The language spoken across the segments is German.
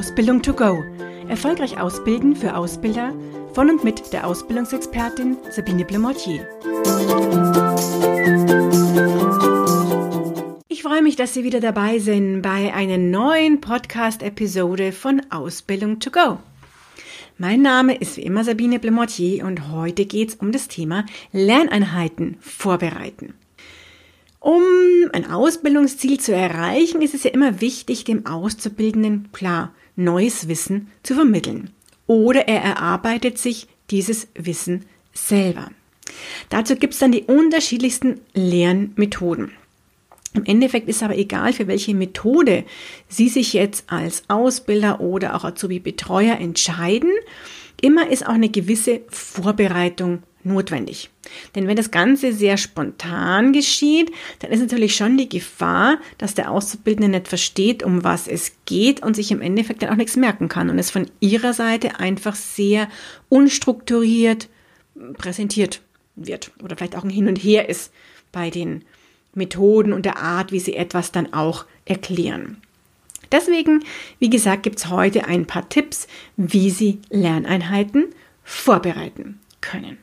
Ausbildung to go. Erfolgreich ausbilden für Ausbilder von und mit der Ausbildungsexpertin Sabine Blemortier. Ich freue mich, dass Sie wieder dabei sind bei einer neuen Podcast-Episode von Ausbildung to go. Mein Name ist wie immer Sabine Blemortier und heute geht es um das Thema Lerneinheiten vorbereiten. Um ein Ausbildungsziel zu erreichen, ist es ja immer wichtig, dem Auszubildenden klar neues Wissen zu vermitteln. Oder er erarbeitet sich dieses Wissen selber. Dazu gibt es dann die unterschiedlichsten Lernmethoden. Im Endeffekt ist aber egal, für welche Methode Sie sich jetzt als Ausbilder oder auch Azubi-Betreuer entscheiden, immer ist auch eine gewisse Vorbereitung notwendig. Denn wenn das Ganze sehr spontan geschieht, dann ist natürlich schon die Gefahr, dass der Auszubildende nicht versteht, um was es geht und sich im Endeffekt dann auch nichts merken kann und es von ihrer Seite einfach sehr unstrukturiert präsentiert wird oder vielleicht auch ein Hin und Her ist bei den Methoden und der Art, wie sie etwas dann auch erklären. Deswegen, wie gesagt, gibt es heute ein paar Tipps, wie Sie Lerneinheiten vorbereiten können.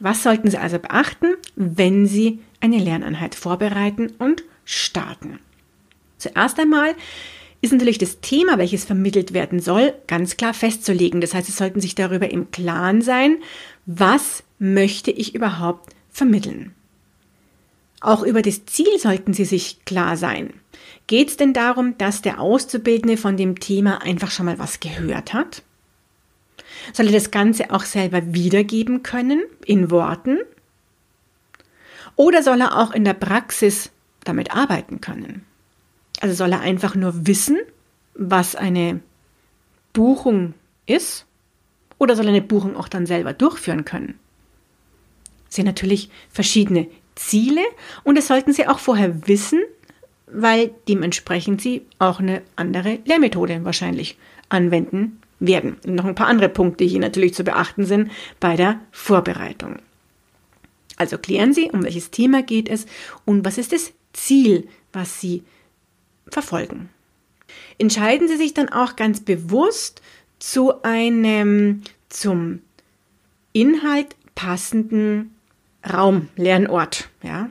Was sollten Sie also beachten, wenn Sie eine Lerneinheit vorbereiten und starten? Zuerst einmal ist natürlich das Thema, welches vermittelt werden soll, ganz klar festzulegen. Das heißt, Sie sollten sich darüber im Klaren sein, was möchte ich überhaupt vermitteln. Auch über das Ziel sollten Sie sich klar sein. Geht es denn darum, dass der Auszubildende von dem Thema einfach schon mal was gehört hat? Soll er das Ganze auch selber wiedergeben können in Worten? Oder soll er auch in der Praxis damit arbeiten können? Also soll er einfach nur wissen, was eine Buchung ist? Oder soll er eine Buchung auch dann selber durchführen können? Das sind natürlich verschiedene Ziele und das sollten Sie auch vorher wissen, weil dementsprechend Sie auch eine andere Lehrmethode wahrscheinlich anwenden werden. Und noch ein paar andere Punkte hier natürlich zu beachten sind bei der Vorbereitung. Also klären Sie, um welches Thema geht es und was ist das Ziel, was Sie verfolgen. Entscheiden Sie sich dann auch ganz bewusst zu einem zum Inhalt passenden Raum, Lernort, ja,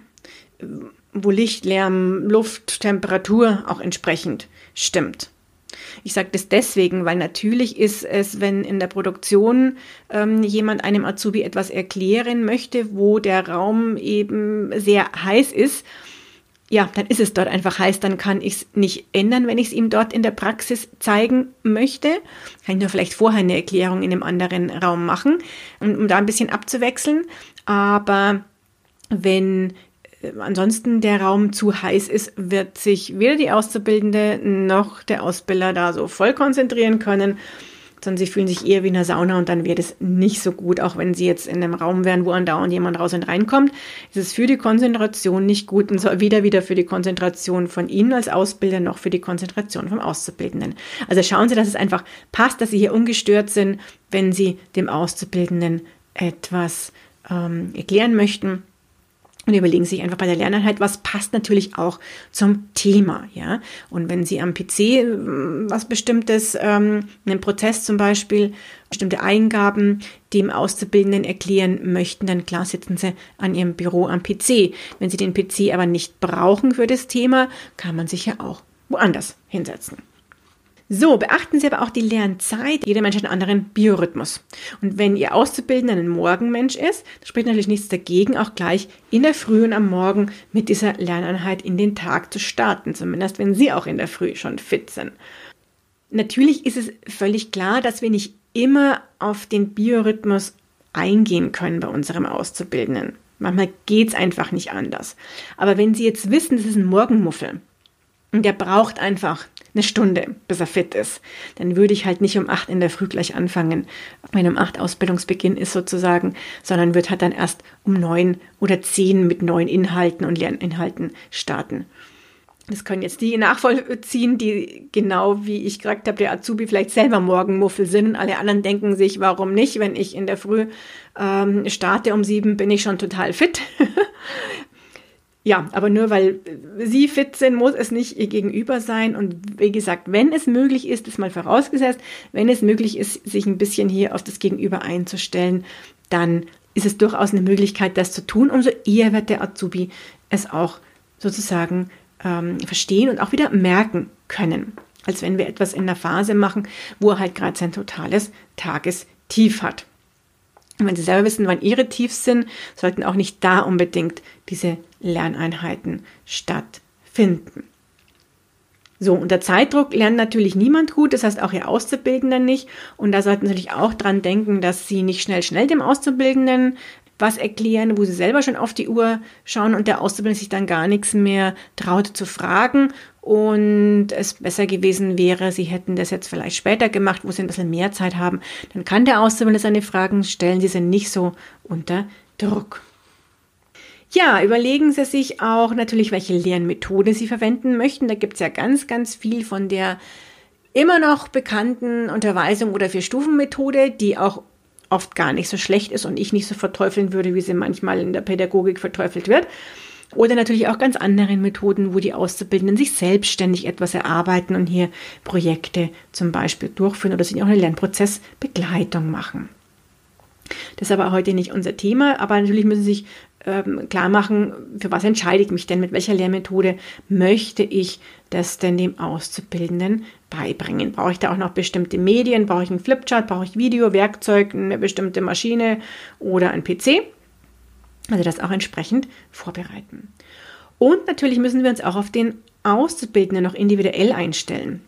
wo Licht, Lärm, Luft, Temperatur auch entsprechend stimmt. Ich sage das deswegen, weil natürlich ist es, wenn in der Produktion ähm, jemand einem Azubi etwas erklären möchte, wo der Raum eben sehr heiß ist, ja, dann ist es dort einfach heiß, dann kann ich es nicht ändern, wenn ich es ihm dort in der Praxis zeigen möchte. Kann ich nur vielleicht vorher eine Erklärung in einem anderen Raum machen, um, um da ein bisschen abzuwechseln. Aber wenn ansonsten der Raum zu heiß ist, wird sich weder die Auszubildende noch der Ausbilder da so voll konzentrieren können, sondern sie fühlen sich eher wie in einer Sauna und dann wird es nicht so gut, auch wenn sie jetzt in einem Raum wären, wo andauernd jemand raus und reinkommt. Es ist für die Konzentration nicht gut und soll weder wieder für die Konzentration von Ihnen als Ausbilder noch für die Konzentration vom Auszubildenden. Also schauen Sie, dass es einfach passt, dass Sie hier ungestört sind, wenn Sie dem Auszubildenden etwas ähm, erklären möchten und überlegen sich einfach bei der Lerneinheit, was passt natürlich auch zum Thema, ja. Und wenn Sie am PC äh, was Bestimmtes, ähm, einen Prozess zum Beispiel, bestimmte Eingaben dem Auszubildenden erklären möchten, dann klar sitzen Sie an Ihrem Büro am PC. Wenn Sie den PC aber nicht brauchen für das Thema, kann man sich ja auch woanders hinsetzen. So, beachten Sie aber auch die Lernzeit. Jeder Mensch hat einen anderen Biorhythmus. Und wenn Ihr Auszubildender ein Morgenmensch ist, spricht natürlich nichts dagegen, auch gleich in der Früh und am Morgen mit dieser Lerneinheit in den Tag zu starten. Zumindest wenn Sie auch in der Früh schon fit sind. Natürlich ist es völlig klar, dass wir nicht immer auf den Biorhythmus eingehen können bei unserem Auszubildenden. Manchmal geht es einfach nicht anders. Aber wenn Sie jetzt wissen, das ist ein Morgenmuffel und der braucht einfach eine Stunde, bis er fit ist. Dann würde ich halt nicht um acht in der Früh gleich anfangen, wenn um acht Ausbildungsbeginn ist sozusagen, sondern wird halt dann erst um neun oder zehn mit neuen Inhalten und Lerninhalten starten. Das können jetzt die nachvollziehen, die genau wie ich gesagt habe, der Azubi vielleicht selber Morgenmuffel sind. Alle anderen denken sich, warum nicht? Wenn ich in der Früh ähm, starte um sieben, bin ich schon total fit. Ja, aber nur weil Sie fit sind, muss es nicht Ihr Gegenüber sein. Und wie gesagt, wenn es möglich ist, ist mal vorausgesetzt, wenn es möglich ist, sich ein bisschen hier auf das Gegenüber einzustellen, dann ist es durchaus eine Möglichkeit, das zu tun. Umso eher wird der Azubi es auch sozusagen ähm, verstehen und auch wieder merken können, als wenn wir etwas in einer Phase machen, wo er halt gerade sein totales Tagestief hat. Und wenn Sie selber wissen, wann Ihre Tiefs sind, sollten auch nicht da unbedingt diese Lerneinheiten stattfinden. So, unter Zeitdruck lernt natürlich niemand gut, das heißt auch Ihr Auszubildender nicht. Und da sollten Sie natürlich auch dran denken, dass Sie nicht schnell, schnell dem Auszubildenden was erklären, wo sie selber schon auf die Uhr schauen und der Auszubildende sich dann gar nichts mehr traut zu fragen und es besser gewesen wäre, sie hätten das jetzt vielleicht später gemacht, wo sie ein bisschen mehr Zeit haben, dann kann der Auszubildende seine Fragen stellen, sie sind nicht so unter Druck. Ja, überlegen Sie sich auch natürlich, welche Lernmethode Sie verwenden möchten. Da gibt es ja ganz, ganz viel von der immer noch bekannten Unterweisung oder Vier-Stufen-Methode, die auch oft gar nicht so schlecht ist und ich nicht so verteufeln würde, wie sie manchmal in der Pädagogik verteufelt wird. Oder natürlich auch ganz anderen Methoden, wo die Auszubildenden sich selbstständig etwas erarbeiten und hier Projekte zum Beispiel durchführen oder sich auch eine Lernprozessbegleitung machen. Das ist aber heute nicht unser Thema, aber natürlich müssen Sie sich ähm, klar machen, für was entscheide ich mich denn, mit welcher Lehrmethode möchte ich das denn dem Auszubildenden beibringen. Brauche ich da auch noch bestimmte Medien? Brauche ich einen Flipchart? Brauche ich Video, Werkzeug, eine bestimmte Maschine oder ein PC? Also das auch entsprechend vorbereiten. Und natürlich müssen wir uns auch auf den Auszubildenden noch individuell einstellen.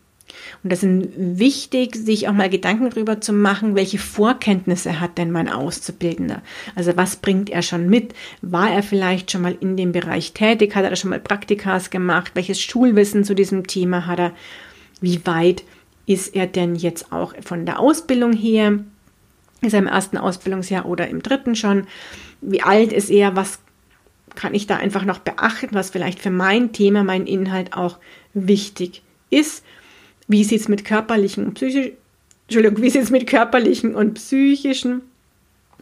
Und das ist wichtig, sich auch mal Gedanken darüber zu machen, welche Vorkenntnisse hat denn mein Auszubildender? Also was bringt er schon mit? War er vielleicht schon mal in dem Bereich tätig? Hat er schon mal Praktikas gemacht? Welches Schulwissen zu diesem Thema hat er? Wie weit ist er denn jetzt auch von der Ausbildung her? Ist er im ersten Ausbildungsjahr oder im dritten schon? Wie alt ist er? Was kann ich da einfach noch beachten, was vielleicht für mein Thema, mein Inhalt auch wichtig ist? Wie sieht es mit körperlichen und psychischen, Entschuldigung, wie sieht mit körperlichen und psychischen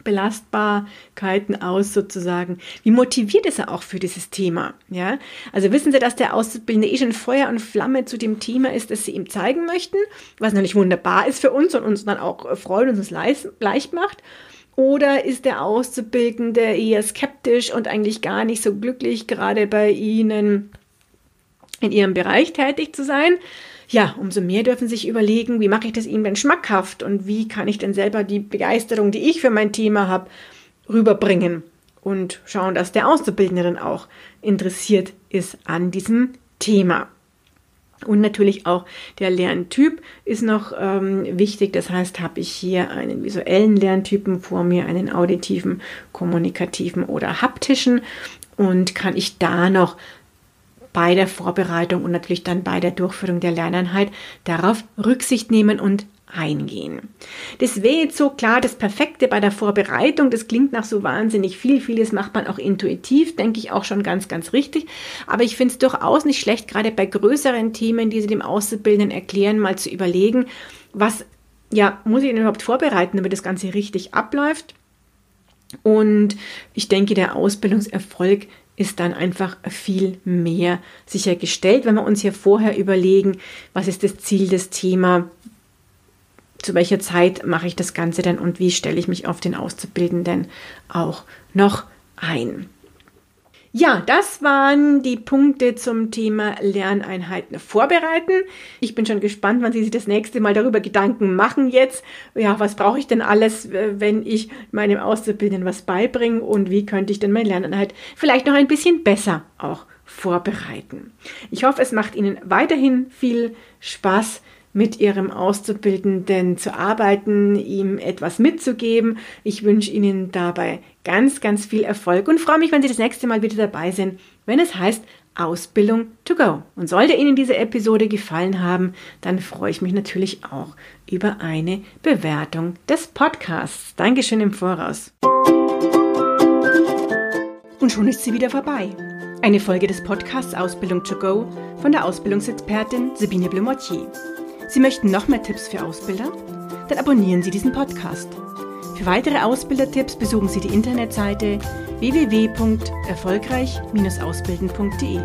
Belastbarkeiten aus sozusagen. Wie motiviert ist er auch für dieses Thema? Ja, also wissen Sie, dass der Auszubildende eh schon Feuer und Flamme zu dem Thema ist, das Sie ihm zeigen möchten, was natürlich wunderbar ist für uns und uns dann auch freut und uns leicht macht. Oder ist der Auszubildende eher skeptisch und eigentlich gar nicht so glücklich, gerade bei Ihnen in Ihrem Bereich tätig zu sein? Ja, umso mehr dürfen sich überlegen, wie mache ich das ihnen denn schmackhaft und wie kann ich denn selber die Begeisterung, die ich für mein Thema habe, rüberbringen und schauen, dass der Auszubildende dann auch interessiert ist an diesem Thema. Und natürlich auch der Lerntyp ist noch ähm, wichtig. Das heißt, habe ich hier einen visuellen Lerntypen vor mir, einen auditiven, kommunikativen oder haptischen und kann ich da noch bei der Vorbereitung und natürlich dann bei der Durchführung der Lerneinheit darauf Rücksicht nehmen und eingehen. Das wäre jetzt so klar das Perfekte bei der Vorbereitung. Das klingt nach so wahnsinnig viel. Vieles macht man auch intuitiv, denke ich auch schon ganz, ganz richtig. Aber ich finde es durchaus nicht schlecht, gerade bei größeren Themen, die Sie dem Auszubildenden erklären, mal zu überlegen, was ja, muss ich denn überhaupt vorbereiten, damit das Ganze richtig abläuft? Und ich denke, der Ausbildungserfolg ist dann einfach viel mehr sichergestellt, wenn wir uns hier vorher überlegen, was ist das Ziel des Themas, zu welcher Zeit mache ich das Ganze denn und wie stelle ich mich auf den Auszubildenden auch noch ein. Ja, das waren die Punkte zum Thema Lerneinheiten vorbereiten. Ich bin schon gespannt, wann Sie sich das nächste Mal darüber Gedanken machen jetzt. Ja, was brauche ich denn alles, wenn ich meinem Auszubildenden was beibringe und wie könnte ich denn meine Lerneinheit vielleicht noch ein bisschen besser auch vorbereiten. Ich hoffe, es macht Ihnen weiterhin viel Spaß mit Ihrem Auszubildenden zu arbeiten, ihm etwas mitzugeben. Ich wünsche Ihnen dabei ganz, ganz viel Erfolg und freue mich, wenn Sie das nächste Mal wieder dabei sind, wenn es heißt Ausbildung to go. Und sollte Ihnen diese Episode gefallen haben, dann freue ich mich natürlich auch über eine Bewertung des Podcasts. Dankeschön im Voraus. Und schon ist sie wieder vorbei. Eine Folge des Podcasts Ausbildung to go von der Ausbildungsexpertin Sabine Blemortier. Sie möchten noch mehr Tipps für Ausbilder? Dann abonnieren Sie diesen Podcast. Für weitere Ausbildertipps besuchen Sie die Internetseite www.erfolgreich-ausbilden.de.